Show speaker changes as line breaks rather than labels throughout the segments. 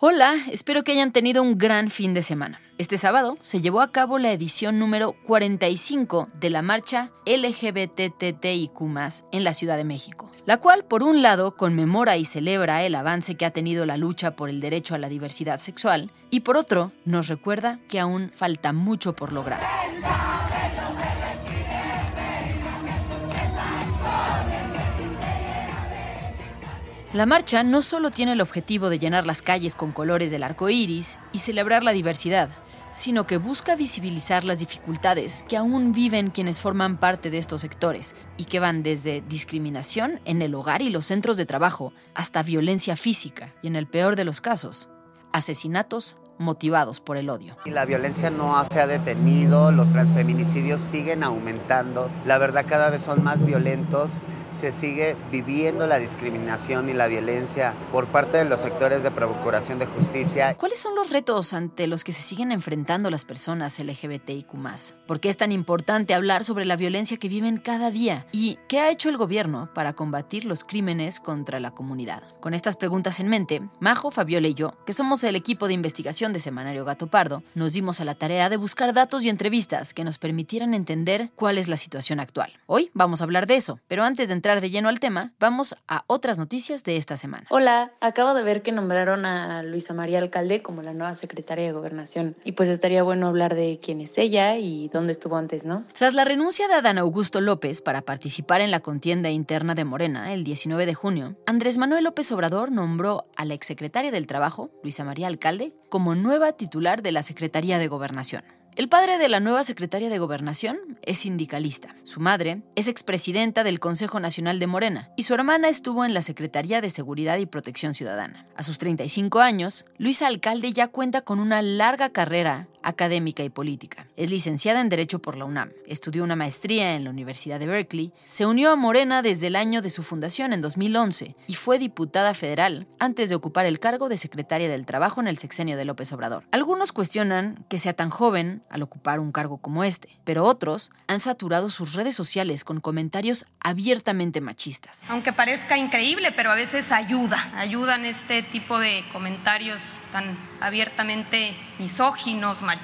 Hola, espero que hayan tenido un gran fin de semana. Este sábado se llevó a cabo la edición número 45 de la marcha LGBTTIQ en la Ciudad de México, la cual por un lado conmemora y celebra el avance que ha tenido la lucha por el derecho a la diversidad sexual y por otro nos recuerda que aún falta mucho por lograr. La marcha no solo tiene el objetivo de llenar las calles con colores del arco iris y celebrar la diversidad, sino que busca visibilizar las dificultades que aún viven quienes forman parte de estos sectores y que van desde discriminación en el hogar y los centros de trabajo hasta violencia física y, en el peor de los casos, asesinatos motivados por el odio.
La violencia no se ha detenido, los transfeminicidios siguen aumentando, la verdad cada vez son más violentos se sigue viviendo la discriminación y la violencia por parte de los sectores de procuración de justicia.
¿Cuáles son los retos ante los que se siguen enfrentando las personas LGBTIQ? ¿Por qué es tan importante hablar sobre la violencia que viven cada día? ¿Y qué ha hecho el gobierno para combatir los crímenes contra la comunidad? Con estas preguntas en mente, Majo, Fabiola y yo, que somos el equipo de investigación de Semanario Gato Pardo, nos dimos a la tarea de buscar datos y entrevistas que nos permitieran entender cuál es la situación actual. Hoy vamos a hablar de eso, pero antes de entrar de lleno al tema, vamos a otras noticias de esta semana.
Hola, acabo de ver que nombraron a Luisa María Alcalde como la nueva secretaria de Gobernación y pues estaría bueno hablar de quién es ella y dónde estuvo antes, ¿no?
Tras la renuncia de Adán Augusto López para participar en la contienda interna de Morena el 19 de junio, Andrés Manuel López Obrador nombró a la exsecretaria del Trabajo, Luisa María Alcalde, como nueva titular de la Secretaría de Gobernación. El padre de la nueva secretaria de Gobernación es sindicalista. Su madre es expresidenta del Consejo Nacional de Morena y su hermana estuvo en la Secretaría de Seguridad y Protección Ciudadana. A sus 35 años, Luisa Alcalde ya cuenta con una larga carrera académica y política. Es licenciada en Derecho por la UNAM, estudió una maestría en la Universidad de Berkeley, se unió a Morena desde el año de su fundación en 2011 y fue diputada federal antes de ocupar el cargo de secretaria del Trabajo en el sexenio de López Obrador. Algunos cuestionan que sea tan joven al ocupar un cargo como este, pero otros han saturado sus redes sociales con comentarios abiertamente machistas.
Aunque parezca increíble, pero a veces ayuda, ayudan este tipo de comentarios tan abiertamente misóginos, machistas,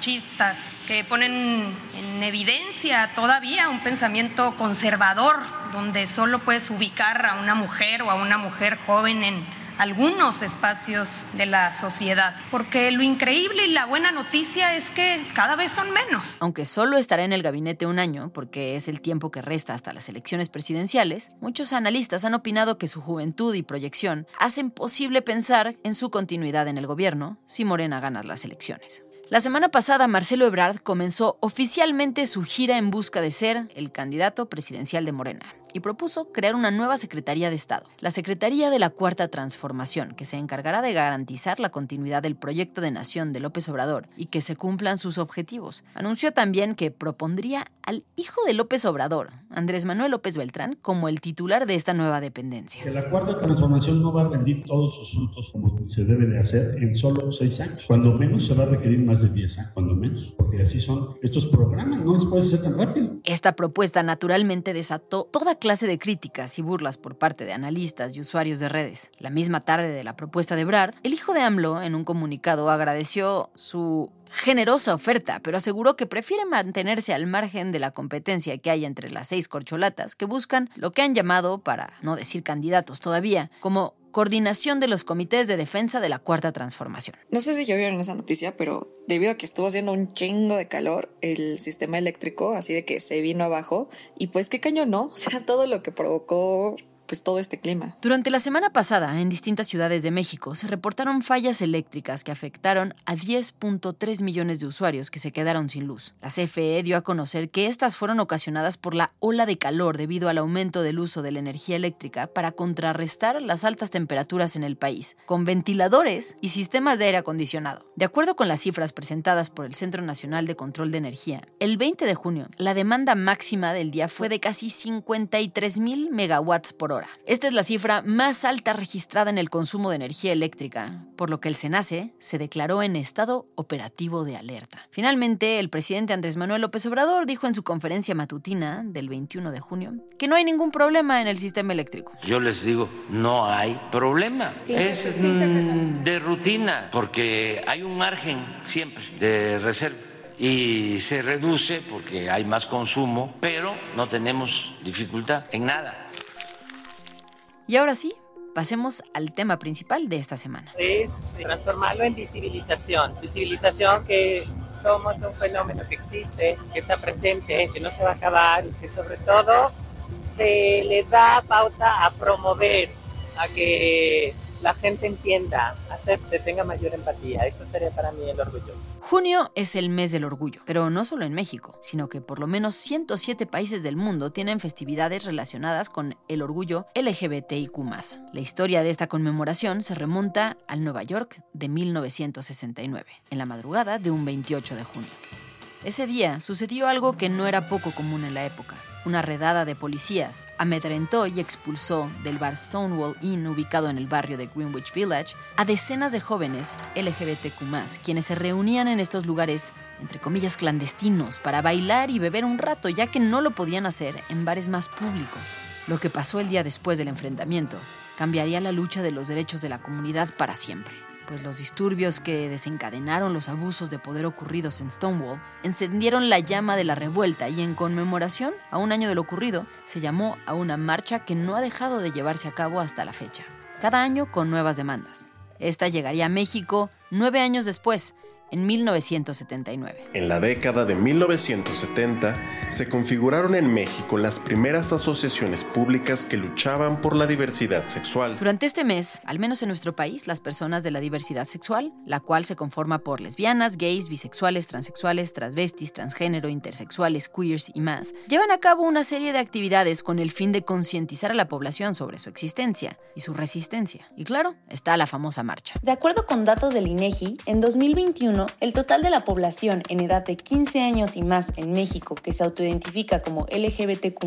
que ponen en evidencia todavía un pensamiento conservador, donde solo puedes ubicar a una mujer o a una mujer joven en algunos espacios de la sociedad, porque lo increíble y la buena noticia es que cada vez son menos.
Aunque solo estará en el gabinete un año, porque es el tiempo que resta hasta las elecciones presidenciales, muchos analistas han opinado que su juventud y proyección hacen posible pensar en su continuidad en el gobierno si Morena gana las elecciones. La semana pasada, Marcelo Ebrard comenzó oficialmente su gira en busca de ser el candidato presidencial de Morena y propuso crear una nueva Secretaría de Estado, la Secretaría de la Cuarta Transformación, que se encargará de garantizar la continuidad del proyecto de nación de López Obrador y que se cumplan sus objetivos. Anunció también que propondría al hijo de López Obrador, Andrés Manuel López Beltrán, como el titular de esta nueva dependencia.
Que la Cuarta Transformación no va a rendir todos sus frutos como se debe de hacer en solo seis años. Cuando menos se va a requerir más de diez años, cuando menos, porque así son estos programas, no les puede ser tan rápido.
Esta propuesta naturalmente desató toda clase de críticas y burlas por parte de analistas y usuarios de redes. La misma tarde de la propuesta de Brad, el hijo de AMLO, en un comunicado, agradeció su generosa oferta, pero aseguró que prefiere mantenerse al margen de la competencia que hay entre las seis corcholatas que buscan lo que han llamado, para no decir candidatos todavía, como coordinación de los comités de defensa de la Cuarta Transformación.
No sé si ya vieron esa noticia, pero debido a que estuvo haciendo un chingo de calor, el sistema eléctrico, así de que se vino abajo, y pues qué caño no, o sea, todo lo que provocó pues todo este clima.
Durante la semana pasada, en distintas ciudades de México, se reportaron fallas eléctricas que afectaron a 10.3 millones de usuarios que se quedaron sin luz. La CFE dio a conocer que estas fueron ocasionadas por la ola de calor debido al aumento del uso de la energía eléctrica para contrarrestar las altas temperaturas en el país, con ventiladores y sistemas de aire acondicionado. De acuerdo con las cifras presentadas por el Centro Nacional de Control de Energía, el 20 de junio, la demanda máxima del día fue de casi 53 mil megawatts por hora esta es la cifra más alta registrada en el consumo de energía eléctrica, por lo que el SENACE se declaró en estado operativo de alerta. Finalmente, el presidente Andrés Manuel López Obrador dijo en su conferencia matutina del 21 de junio que no hay ningún problema en el sistema eléctrico.
Yo les digo, no hay problema. Es mm, de rutina, porque hay un margen siempre de reserva y se reduce porque hay más consumo, pero no tenemos dificultad en nada.
Y ahora sí, pasemos al tema principal de esta semana.
Es transformarlo en visibilización. Visibilización que somos un fenómeno que existe, que está presente, que no se va a acabar, que sobre todo se le da pauta a promover, a que la gente entienda, acepte, tenga mayor empatía. Eso sería para mí el orgullo.
Junio es el mes del orgullo, pero no solo en México, sino que por lo menos 107 países del mundo tienen festividades relacionadas con el orgullo LGBTIQ. La historia de esta conmemoración se remonta al Nueva York de 1969, en la madrugada de un 28 de junio. Ese día sucedió algo que no era poco común en la época una redada de policías amedrentó y expulsó del bar Stonewall Inn ubicado en el barrio de Greenwich Village a decenas de jóvenes LGBTQ, quienes se reunían en estos lugares, entre comillas, clandestinos, para bailar y beber un rato, ya que no lo podían hacer en bares más públicos. Lo que pasó el día después del enfrentamiento cambiaría la lucha de los derechos de la comunidad para siempre pues los disturbios que desencadenaron los abusos de poder ocurridos en Stonewall encendieron la llama de la revuelta y en conmemoración a un año de lo ocurrido se llamó a una marcha que no ha dejado de llevarse a cabo hasta la fecha, cada año con nuevas demandas. Esta llegaría a México nueve años después, en 1979.
En la década de 1970 se configuraron en México las primeras asociaciones públicas que luchaban por la diversidad sexual.
Durante este mes, al menos en nuestro país, las personas de la diversidad sexual, la cual se conforma por lesbianas, gays, bisexuales, transexuales, transvestis, transgénero, intersexuales, queers y más, llevan a cabo una serie de actividades con el fin de concientizar a la población sobre su existencia y su resistencia. Y claro, está la famosa marcha.
De acuerdo con datos del INEGI, en 2021 el total de la población en edad de 15 años y más en México que se autoidentifica como LGBTQ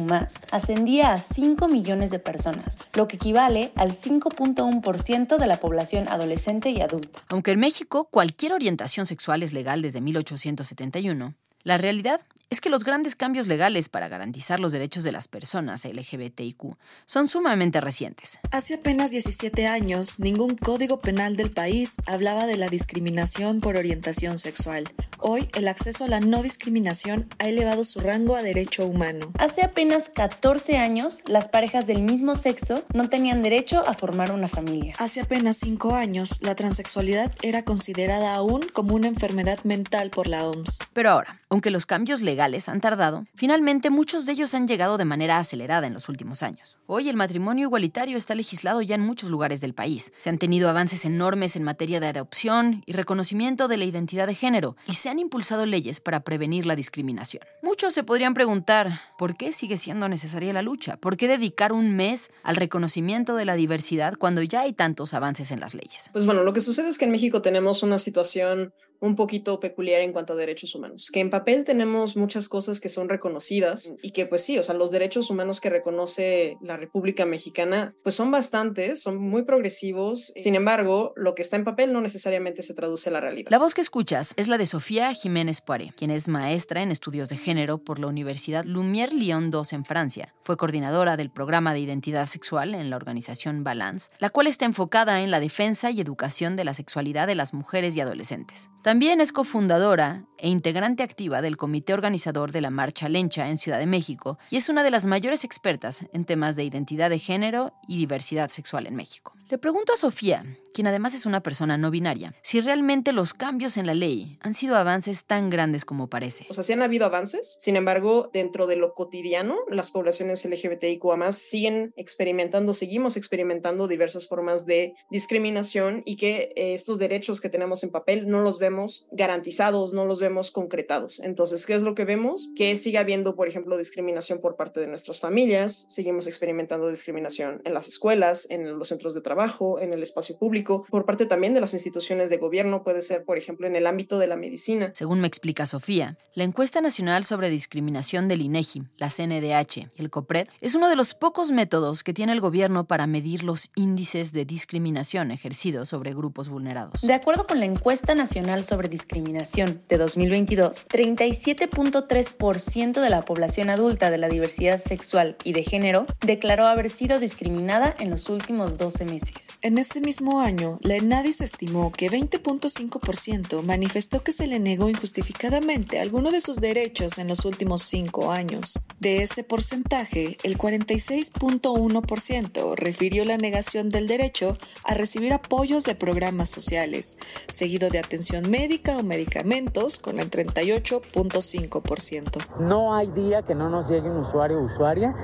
ascendía a 5 millones de personas, lo que equivale al 5.1% de la población adolescente y adulta.
Aunque en México cualquier orientación sexual es legal desde 1871, la realidad es que los grandes cambios legales para garantizar los derechos de las personas LGBTIQ son sumamente recientes.
Hace apenas 17 años, ningún código penal del país hablaba de la discriminación por orientación sexual. Hoy, el acceso a la no discriminación ha elevado su rango a derecho humano.
Hace apenas 14 años, las parejas del mismo sexo no tenían derecho a formar una familia.
Hace apenas 5 años, la transexualidad era considerada aún como una enfermedad mental por la OMS.
Pero ahora, aunque los cambios legales han tardado, finalmente muchos de ellos han llegado de manera acelerada en los últimos años. Hoy el matrimonio igualitario está legislado ya en muchos lugares del país. Se han tenido avances enormes en materia de adopción y reconocimiento de la identidad de género, y se han impulsado leyes para prevenir la discriminación. Muchos se podrían preguntar, ¿por qué sigue siendo necesaria la lucha? ¿Por qué dedicar un mes al reconocimiento de la diversidad cuando ya hay tantos avances en las leyes?
Pues bueno, lo que sucede es que en México tenemos una situación un poquito peculiar en cuanto a derechos humanos, que en papel tenemos muchas cosas que son reconocidas y que pues sí, o sea, los derechos humanos que reconoce la República Mexicana pues son bastantes, son muy progresivos, sin embargo, lo que está en papel no necesariamente se traduce a la realidad.
La voz que escuchas es la de Sofía Jiménez Poiré, quien es maestra en estudios de género por la Universidad Lumière Lyon II en Francia. Fue coordinadora del programa de identidad sexual en la organización Balance, la cual está enfocada en la defensa y educación de la sexualidad de las mujeres y adolescentes También es cofundadora e integrante activa del comité organizador de la Marcha Lencha en Ciudad de México y es una de las mayores expertas en temas de identidad de género y diversidad sexual en México. Le pregunto a Sofía, quien además es una persona no binaria, si realmente los cambios en la ley han sido avances tan grandes como parece.
O sea, sí han habido avances, sin embargo, dentro de lo cotidiano, las poblaciones LGBTIQA más siguen experimentando, seguimos experimentando diversas formas de discriminación y que eh, estos derechos que tenemos en papel no los vemos garantizados, no los vemos concretados. Entonces, ¿qué es lo que vemos? Que sigue habiendo, por ejemplo, discriminación por parte de nuestras familias, seguimos experimentando discriminación en las escuelas, en los centros de trabajo en el espacio público, por parte también de las instituciones de gobierno, puede ser, por ejemplo, en el ámbito de la medicina.
Según me explica Sofía, la encuesta nacional sobre discriminación del INEGI, la CNDH y el COPRED es uno de los pocos métodos que tiene el gobierno para medir los índices de discriminación ejercidos sobre grupos vulnerados.
De acuerdo con la encuesta nacional sobre discriminación de 2022, 37.3% de la población adulta de la diversidad sexual y de género declaró haber sido discriminada en los últimos 12 meses.
En ese mismo año, la ENADIS estimó que 20.5% manifestó que se le negó injustificadamente alguno de sus derechos en los últimos cinco años. De ese porcentaje, el 46.1% refirió la negación del derecho a recibir apoyos de programas sociales, seguido de atención médica o medicamentos con el 38.5%.
No hay día que no nos llegue un usuario o usuaria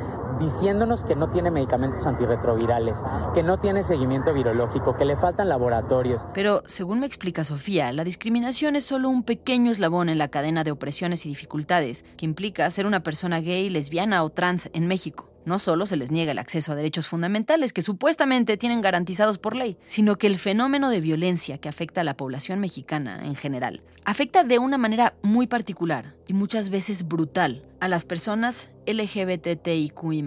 diciéndonos que no tiene medicamentos antirretrovirales, que no tiene seguimiento virológico, que le faltan laboratorios.
Pero, según me explica Sofía, la discriminación es solo un pequeño eslabón en la cadena de opresiones y dificultades que implica ser una persona gay, lesbiana o trans en México. No solo se les niega el acceso a derechos fundamentales que supuestamente tienen garantizados por ley, sino que el fenómeno de violencia que afecta a la población mexicana en general afecta de una manera muy particular y muchas veces brutal a las personas LGBTIQI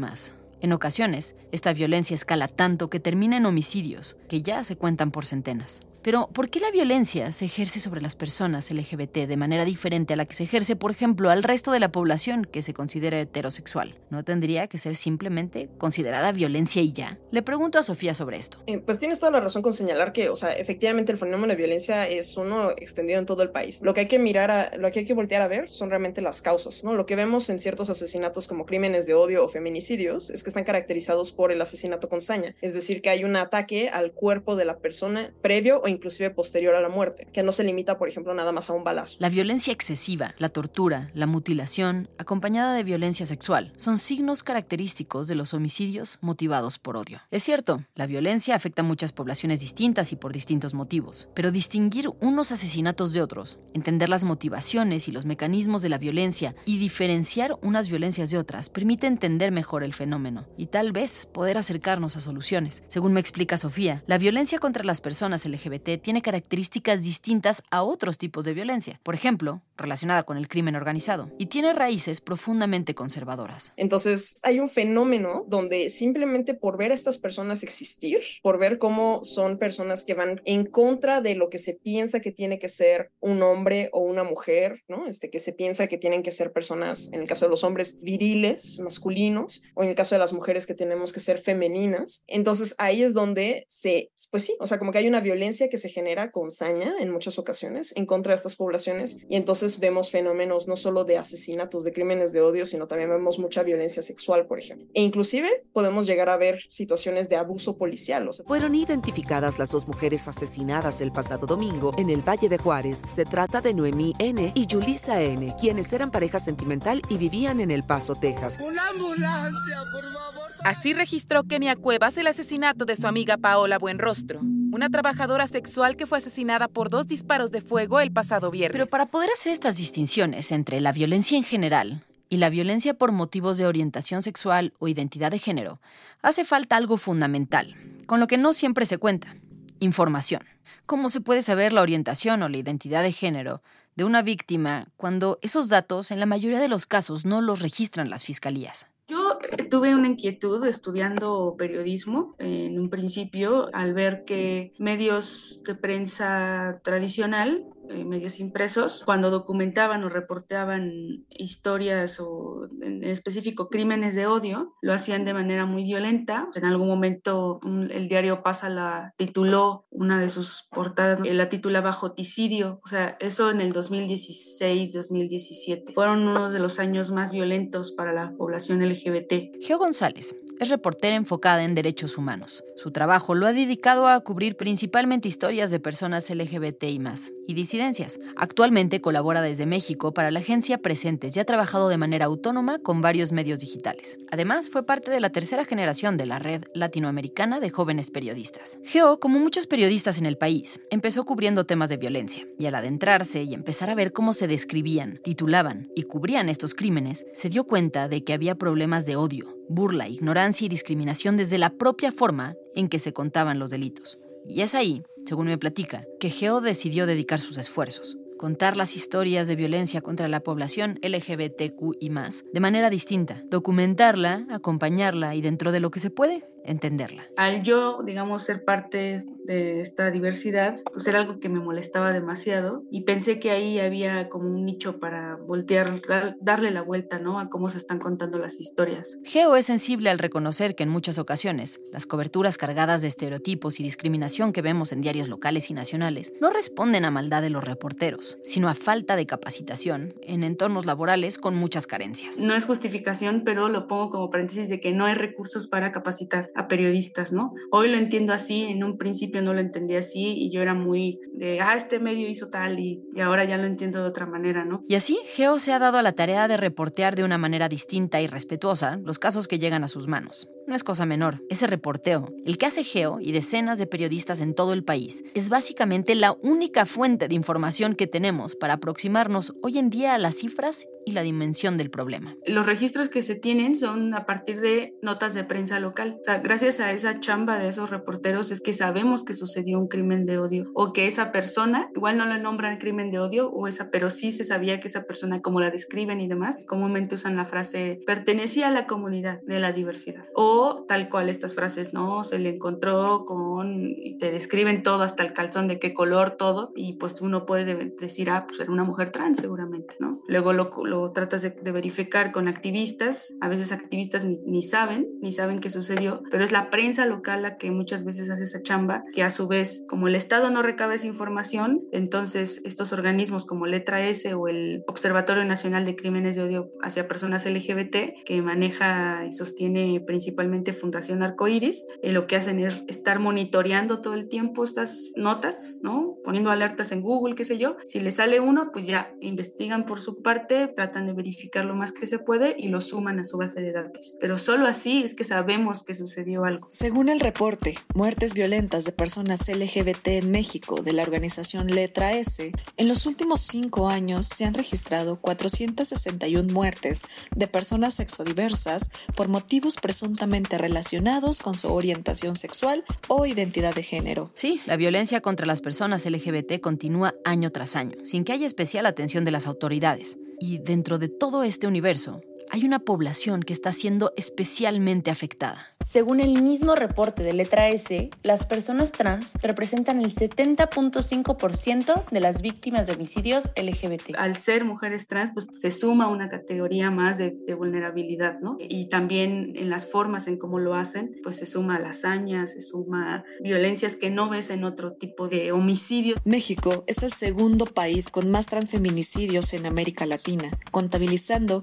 en ocasiones, esta violencia escala tanto que termina en homicidios, que ya se cuentan por centenas. Pero, ¿por qué la violencia se ejerce sobre las personas LGBT de manera diferente a la que se ejerce, por ejemplo, al resto de la población que se considera heterosexual? ¿No tendría que ser simplemente considerada violencia y ya? Le pregunto a Sofía sobre esto.
Eh, pues tienes toda la razón con señalar que, o sea, efectivamente el fenómeno de violencia es uno extendido en todo el país. Lo que hay que mirar, a, lo que hay que voltear a ver son realmente las causas, ¿no? Lo que vemos en ciertos asesinatos como crímenes de odio o feminicidios es que están caracterizados por el asesinato con saña, es decir, que hay un ataque al cuerpo de la persona previo o inclusive posterior a la muerte, que no se limita, por ejemplo, nada más a un balazo.
La violencia excesiva, la tortura, la mutilación, acompañada de violencia sexual, son signos característicos de los homicidios motivados por odio. Es cierto, la violencia afecta a muchas poblaciones distintas y por distintos motivos, pero distinguir unos asesinatos de otros, entender las motivaciones y los mecanismos de la violencia y diferenciar unas violencias de otras permite entender mejor el fenómeno y tal vez poder acercarnos a soluciones. Según me explica Sofía, la violencia contra las personas LGBT tiene características distintas a otros tipos de violencia, por ejemplo, relacionada con el crimen organizado, y tiene raíces profundamente conservadoras.
Entonces, hay un fenómeno donde simplemente por ver a estas personas existir, por ver cómo son personas que van en contra de lo que se piensa que tiene que ser un hombre o una mujer, ¿no? Este que se piensa que tienen que ser personas, en el caso de los hombres, viriles, masculinos, o en el caso de las mujeres que tenemos que ser femeninas. Entonces, ahí es donde se, pues sí, o sea, como que hay una violencia que se genera con saña en muchas ocasiones en contra de estas poblaciones y entonces vemos fenómenos no solo de asesinatos, de crímenes de odio, sino también vemos mucha violencia sexual, por ejemplo. E inclusive podemos llegar a ver situaciones de abuso policial.
Fueron identificadas las dos mujeres asesinadas el pasado domingo en el Valle de Juárez. Se trata de Noemí N. y Yulisa N., quienes eran pareja sentimental y vivían en El Paso, Texas.
¡Una ambulancia, por favor!
Así registró Kenia Cuevas el asesinato de su amiga Paola Buenrostro, una trabajadora sexual que fue asesinada por dos disparos de fuego el pasado viernes.
Pero para poder hacer estas distinciones entre la violencia en general y la violencia por motivos de orientación sexual o identidad de género, hace falta algo fundamental, con lo que no siempre se cuenta, información. ¿Cómo se puede saber la orientación o la identidad de género de una víctima cuando esos datos en la mayoría de los casos no los registran las fiscalías?
Yo tuve una inquietud estudiando periodismo en un principio al ver que medios de prensa tradicional eh, medios impresos, cuando documentaban o reportaban historias o en específico crímenes de odio, lo hacían de manera muy violenta. En algún momento el diario Pasa la tituló una de sus portadas, la titulaba Joticidio, o sea, eso en el 2016, 2017. Fueron uno de los años más violentos para la población LGBT.
Geo González es reportera enfocada en derechos humanos. Su trabajo lo ha dedicado a cubrir principalmente historias de personas LGBT y más, y disidencias. Actualmente colabora desde México para la agencia Presentes y ha trabajado de manera autónoma con varios medios digitales. Además, fue parte de la tercera generación de la red latinoamericana de jóvenes periodistas. Geo, como muchos periodistas en el país, empezó cubriendo temas de violencia, y al adentrarse y empezar a ver cómo se describían, titulaban y cubrían estos crímenes, se dio cuenta de que había problemas de odio, burla, ignorancia y discriminación desde la propia forma en que se contaban los delitos. Y es ahí, según me platica, que Geo decidió dedicar sus esfuerzos, contar las historias de violencia contra la población LGBTQ y más de manera distinta, documentarla, acompañarla y dentro de lo que se puede, entenderla.
Al yo, digamos, ser parte de esta diversidad, pues era algo que me molestaba demasiado y pensé que ahí había como un nicho para voltear, darle la vuelta, ¿no? A cómo se están contando las historias.
Geo es sensible al reconocer que en muchas ocasiones las coberturas cargadas de estereotipos y discriminación que vemos en diarios locales y nacionales no responden a maldad de los reporteros, sino a falta de capacitación en entornos laborales con muchas carencias.
No es justificación, pero lo pongo como paréntesis de que no hay recursos para capacitar a periodistas, ¿no? Hoy lo entiendo así, en un principio no lo entendía así y yo era muy de, ah, este medio hizo tal y, y ahora ya lo entiendo de otra manera, ¿no?
Y así, Geo se ha dado a la tarea de reportear de una manera distinta y respetuosa los casos que llegan a sus manos. No es cosa menor, ese reporteo, el que hace Geo y decenas de periodistas en todo el país, es básicamente la única fuente de información que tenemos para aproximarnos hoy en día a las cifras y la dimensión del problema.
Los registros que se tienen son a partir de notas de prensa local. O sea, gracias a esa chamba de esos reporteros es que sabemos que sucedió un crimen de odio o que esa persona, igual no le nombran crimen de odio o esa, pero sí se sabía que esa persona, como la describen y demás, comúnmente usan la frase pertenecía a la comunidad de la diversidad o tal cual estas frases, ¿no? Se le encontró con, y te describen todo hasta el calzón de qué color, todo y pues uno puede decir, ah, pues era una mujer trans seguramente, ¿no? Luego lo, lo tratas de, verificar con activistas, a veces activistas ni, saben, ni saben qué sucedió, pero es la prensa local la que muchas veces hace esa chamba, que a su vez, como el Estado no recaba esa información, entonces estos organismos como Letra S o el Observatorio Nacional de Crímenes de Odio hacia Personas LGBT, que maneja y sostiene principalmente Fundación Arcoiris, eh, lo que hacen es estar monitoreando todo el tiempo estas notas, ¿no? Poniendo alertas en Google, qué sé yo. Si le sale uno, pues ya investigan por su parte, tratan de verificar lo más que se puede y lo suman a su base de datos. Pero solo así es que sabemos que sucedió algo.
Según el reporte Muertes violentas de personas LGBT en México de la organización Letra S, en los últimos cinco años se han registrado 461 muertes de personas sexodiversas por motivos presuntamente relacionados con su orientación sexual o identidad de género.
Sí, la violencia contra las personas LGBT continúa año tras año, sin que haya especial atención de las autoridades. Y dentro de todo este universo, hay una población que está siendo especialmente afectada.
Según el mismo reporte de letra S, las personas trans representan el 70.5% de las víctimas de homicidios LGBT.
Al ser mujeres trans, pues se suma una categoría más de, vulnerabilidad, ¿no? Y también en las formas en cómo lo hacen, pues se suma la hazaña, se suma violencias que no ves en otro tipo de homicidio.
México es el segundo país con más transfeminicidios en América Latina, contabilizando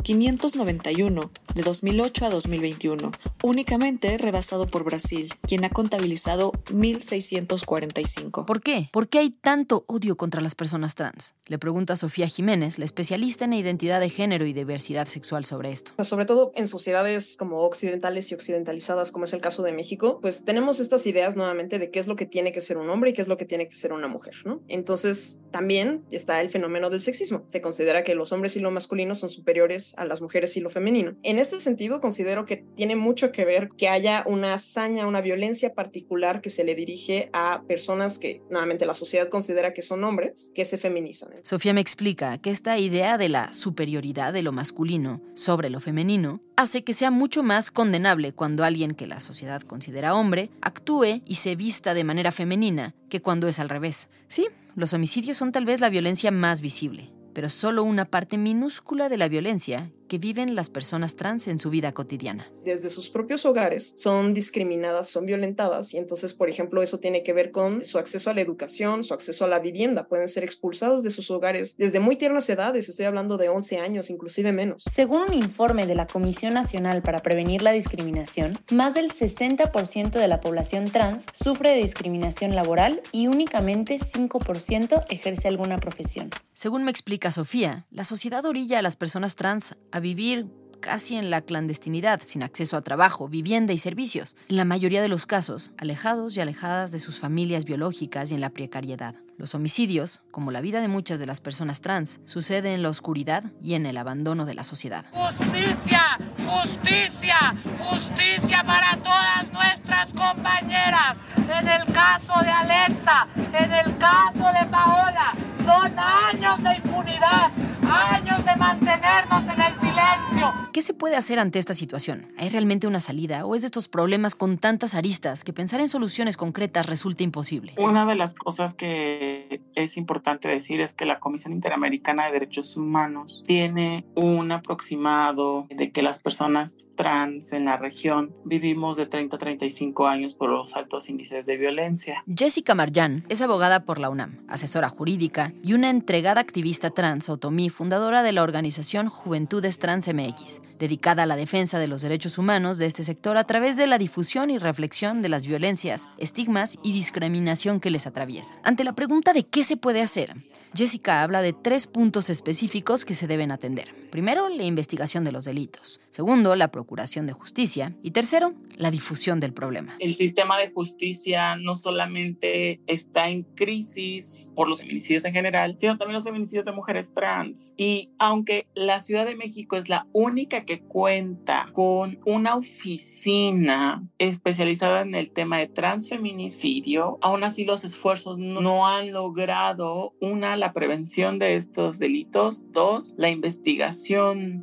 591 de 2008 a 2021. Únicamente rebasado por Brasil, quien ha contabilizado 1.645.
¿Por qué? ¿Por qué hay tanto odio contra las personas trans? Le pregunto a Sofía Jiménez, la especialista en identidad de género y diversidad sexual sobre esto.
Sobre todo en sociedades como occidentales y occidentalizadas, como es el caso de México, pues tenemos estas ideas nuevamente de qué es lo que tiene que ser un hombre y qué es lo que tiene que ser una mujer, ¿no? Entonces también está el fenómeno del sexismo. Se considera que los hombres y lo masculino son superiores a las mujeres y lo femenino. En este sentido, considero que tiene mucho que ver que haya una hazaña, una violencia particular que se le dirige a personas que nuevamente la sociedad considera que son hombres, que se feminizan.
Sofía me explica que esta idea de la superioridad de lo masculino sobre lo femenino hace que sea mucho más condenable cuando alguien que la sociedad considera hombre actúe y se vista de manera femenina que cuando es al revés. Sí, los homicidios son tal vez la violencia más visible, pero solo una parte minúscula de la violencia que viven las personas trans en su vida cotidiana.
Desde sus propios hogares son discriminadas, son violentadas y entonces, por ejemplo, eso tiene que ver con su acceso a la educación, su acceso a la vivienda. Pueden ser expulsadas de sus hogares desde muy tiernas edades, estoy hablando de 11 años, inclusive menos.
Según un informe de la Comisión Nacional para Prevenir la Discriminación, más del 60% de la población trans sufre de discriminación laboral y únicamente 5% ejerce alguna profesión.
Según me explica Sofía, la sociedad orilla a las personas trans a vivir casi en la clandestinidad, sin acceso a trabajo, vivienda y servicios, en la mayoría de los casos, alejados y alejadas de sus familias biológicas y en la precariedad. Los homicidios, como la vida de muchas de las personas trans, suceden en la oscuridad y en el abandono de la sociedad.
Justicia, justicia, justicia para todas nuestras compañeras. En el caso de Alexa, en el caso de Paola, son años de impunidad, años de mantenernos en el Ireland.
¿Qué se puede hacer ante esta situación? ¿Hay realmente una salida o es de estos problemas con tantas aristas que pensar en soluciones concretas resulta imposible?
Una de las cosas que es importante decir es que la Comisión Interamericana de Derechos Humanos tiene un aproximado de que las personas trans en la región vivimos de 30 a 35 años por los altos índices de violencia.
Jessica Marjan es abogada por la UNAM, asesora jurídica y una entregada activista trans, Otomí, fundadora de la organización Juventudes Trans MX, dedicada a la defensa de los derechos humanos de este sector a través de la difusión y reflexión de las violencias, estigmas y discriminación que les atraviesa. Ante la pregunta de qué se puede hacer, Jessica habla de tres puntos específicos que se deben atender. Primero, la investigación de los delitos. Segundo, la procuración de justicia. Y tercero, la difusión del problema.
El sistema de justicia no solamente está en crisis por los feminicidios en general, sino también los feminicidios de mujeres trans. Y aunque la Ciudad de México es la única que cuenta con una oficina especializada en el tema de transfeminicidio, aún así los esfuerzos no han logrado, una, la prevención de estos delitos, dos, la investigación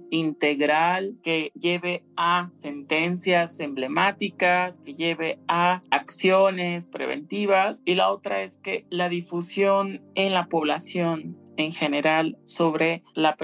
integral que lleve a sentencias emblemáticas, que lleve a acciones preventivas y la otra es que la difusión en la población en general sobre la,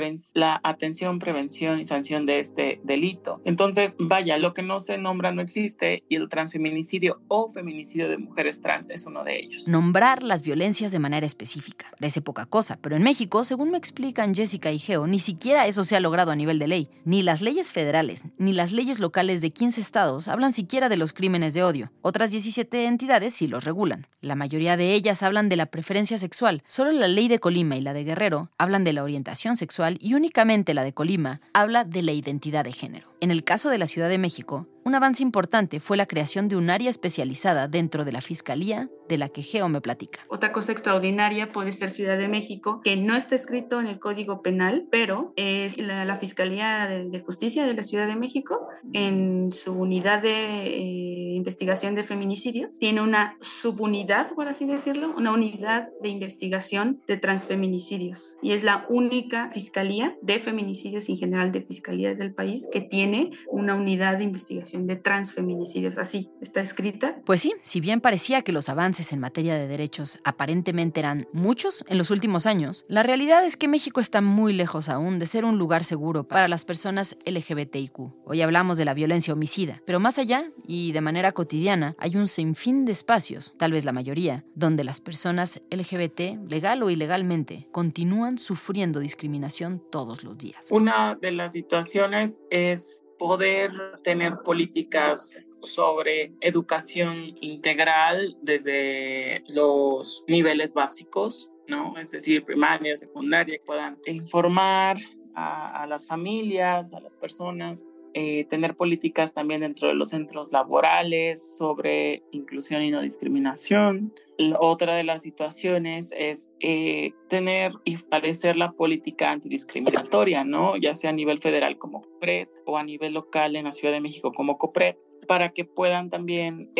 atención, prevención y sanción de este delito. Entonces, vaya, lo que no se nombra no existe y el transfeminicidio o feminicidio de mujeres trans es uno de ellos.
Nombrar las violencias de manera específica parece poca cosa, pero en México, según me explican Jessica y Geo, ni siquiera eso se ha logrado a nivel de ley. Ni las leyes federales ni las leyes locales de 15 estados hablan siquiera de los crímenes de odio. Otras 17 entidades sí los regulan. La mayoría de ellas hablan de la preferencia sexual. Solo la ley de Colima y la de Guerrero hablan de la orientación sexual y únicamente la de Colima habla de la identidad de género. En el caso de la Ciudad de México, un avance importante fue la creación de un área especializada dentro de la Fiscalía de la que Geo me platica.
Otra cosa extraordinaria puede ser Ciudad de México, que no está escrito en el Código Penal, pero es la, Fiscalía de, Justicia de la Ciudad de México, en su unidad de eh, investigación de feminicidios, tiene una subunidad, por así decirlo, una unidad de investigación de transfeminicidios. Y es la única fiscalía de feminicidios en general de fiscalías del país que tiene una unidad de investigación de transfeminicidios. Así está escrita.
Pues sí, si bien parecía que los avances en materia de derechos aparentemente eran muchos en los últimos años, la realidad es que México está muy lejos aún de ser un lugar seguro para las personas LGBTIQ. Hoy hablamos de la violencia homicida, pero más allá y de manera cotidiana hay un sinfín de espacios, tal vez la mayoría, donde las personas LGBT, legal o ilegalmente, continúan sufriendo discriminación todos los días.
Una de las situaciones es poder tener políticas sobre educación integral desde los niveles básicos, ¿no? Es decir, primaria, secundaria, puedan informar a las familias, a las personas eh, tener políticas también dentro de los centros laborales sobre inclusión y no discriminación. otra de las situaciones es eh, tener y parecer la política antidiscriminatoria, ¿no? Ya sea a nivel federal como COPRED o a nivel local en la Ciudad de México como COPRED para que puedan también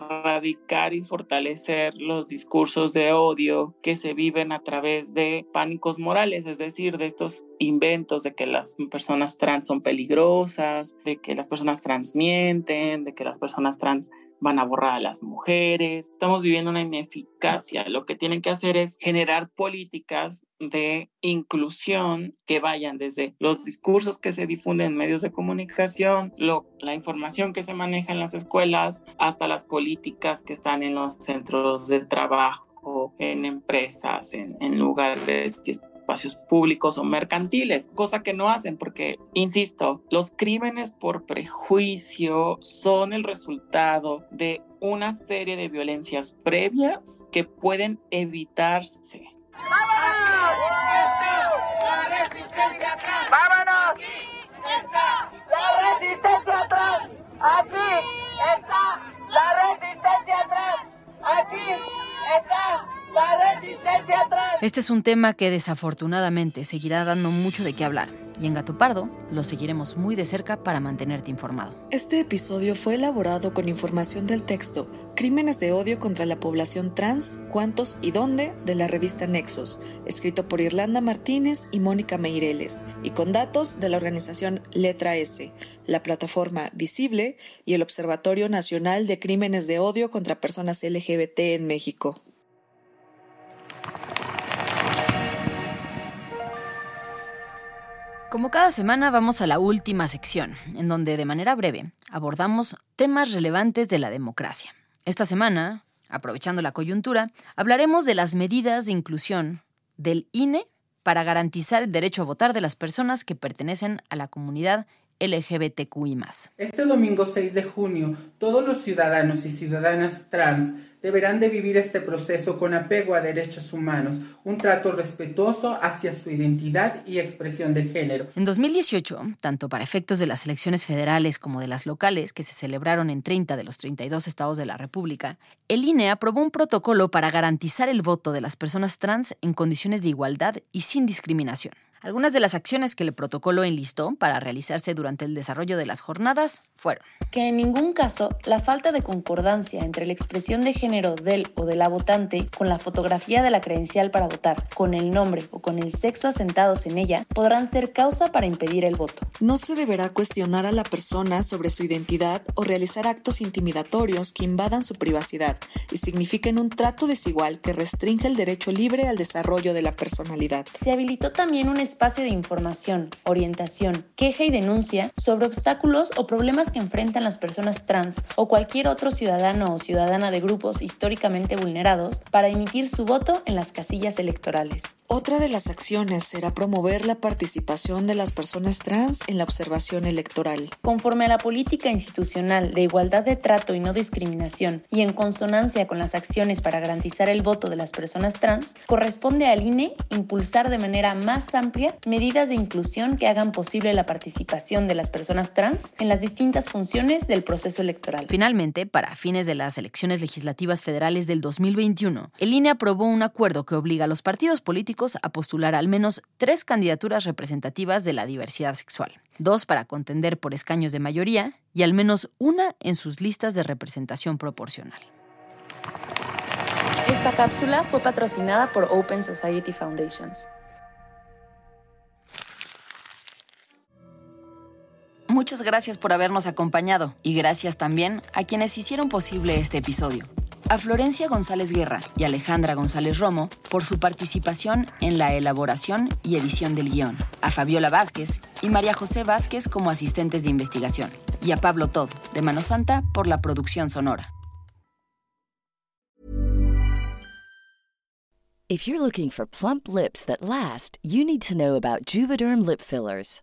erradicar y fortalecer los discursos de odio que se viven a través de pánicos morales, es decir, de estos inventos de que las personas trans son peligrosas, de que las personas trans mienten, de que las personas trans van a borrar a las mujeres. Estamos viviendo una ineficacia. Lo que tienen que hacer es generar políticas de inclusión que vayan desde los discursos que se difunden en medios de comunicación, la información que se maneja en las escuelas, hasta las políticas que están en los centros de trabajo, en empresas, en, en lugares espacios públicos o mercantiles, cosa que no hacen porque, insisto, los crímenes por prejuicio son el resultado de una serie de violencias previas que pueden evitarse.
¡Vámonos! la resistencia atrás. ¡Vámonos! Aquí está la resistencia atrás. Aquí está la resistencia atrás. Aquí está la resistencia atrás.
Este es un tema que desafortunadamente seguirá dando mucho de qué hablar. Y en Gato Pardo lo seguiremos muy de cerca para mantenerte informado.
Este episodio fue elaborado con información del texto Crímenes de odio contra la población trans, cuántos y dónde de la revista Nexos, escrito por Irlanda Martínez y Mónica Meireles, y con datos de la organización Letra S, la plataforma Visible y el Observatorio Nacional de Crímenes de Odio contra Personas LGBT en México.
Como cada semana vamos a la última sección, en donde de manera breve abordamos temas relevantes de la democracia. Esta semana, aprovechando la coyuntura, hablaremos de las medidas de inclusión del INE para garantizar el derecho a votar de las personas que pertenecen a la comunidad LGBTQI.
Este domingo 6 de junio, todos los ciudadanos y ciudadanas trans deberán de vivir este proceso con apego a derechos humanos, un trato respetuoso hacia su identidad y expresión de género.
En 2018, tanto para efectos de las elecciones federales como de las locales, que se celebraron en 30 de los 32 estados de la República, el INE aprobó un protocolo para garantizar el voto de las personas trans en condiciones de igualdad y sin discriminación. Algunas de las acciones que el protocolo enlistó para realizarse durante el desarrollo de las jornadas fueron
que en ningún caso la falta de concordancia entre la expresión de género del o de la votante con la fotografía de la credencial para votar, con el nombre o con el sexo asentados en ella, podrán ser causa para impedir el voto.
No se deberá cuestionar a la persona sobre su identidad o realizar actos intimidatorios que invadan su privacidad y signifiquen un trato desigual que restringe el derecho libre al desarrollo de la personalidad.
Se habilitó también un espacio de información, orientación, queja y denuncia sobre obstáculos o problemas que enfrentan las personas trans o cualquier otro ciudadano o ciudadana de grupos históricamente vulnerados para emitir su voto en las casillas electorales.
Otra de las acciones será promover la participación de las personas trans en la observación electoral.
Conforme a la política institucional de igualdad de trato y no discriminación y en consonancia con las acciones para garantizar el voto de las personas trans, corresponde al INE impulsar de manera más amplia medidas de inclusión que hagan posible la participación de las personas trans en las distintas funciones del proceso electoral.
Finalmente, para fines de las elecciones legislativas federales del 2021, el INE aprobó un acuerdo que obliga a los partidos políticos a postular al menos tres candidaturas representativas de la diversidad sexual, dos para contender por escaños de mayoría y al menos una en sus listas de representación proporcional.
Esta cápsula fue patrocinada por Open Society Foundations.
Muchas gracias por habernos acompañado y gracias también a quienes hicieron posible este episodio. A Florencia González Guerra y Alejandra González Romo por su participación en la elaboración y edición del guion. A Fabiola Vázquez y María José Vázquez como asistentes de investigación. Y a Pablo Todd, de Mano Santa, por la producción sonora.
If you're looking for plump lips that last, you need to know about Juvederm lip fillers.